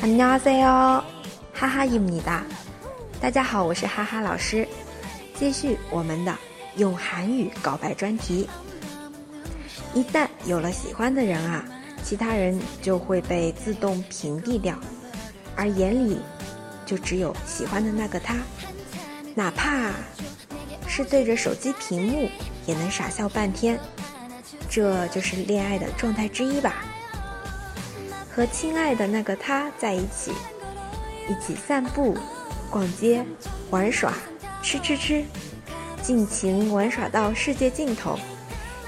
塞哦，哈哈伊姆尼达，大家好，我是哈哈老师，继续我们的用韩语告白专题。一旦有了喜欢的人啊，其他人就会被自动屏蔽掉，而眼里就只有喜欢的那个他，哪怕是对着手机屏幕，也能傻笑半天。这就是恋爱的状态之一吧。和亲爱的那个他在一起，一起散步、逛街、玩耍、吃吃吃，尽情玩耍到世界尽头，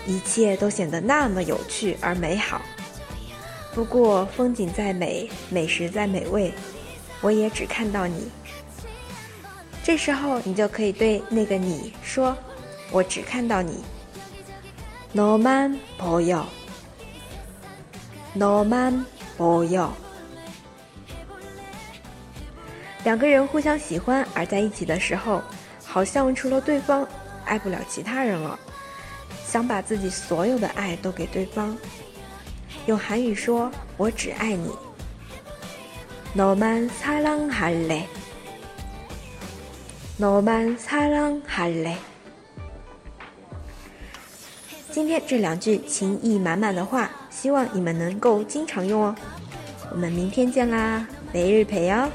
一切都显得那么有趣而美好。不过风景再美，美食再美味，我也只看到你。这时候你就可以对那个你说：“我只看到你。” 너만보 여， 너만 보 여。 两个人互相喜欢而在一起的时候，好像除了对方，爱不了其他人了，想把自己所有的爱都给对方。用韩语说：“我只爱你。”너만사랑할 래， 너만사랑할 래。 今天这两句情意满满的话，希望你们能够经常用哦。我们明天见啦，每日陪哦。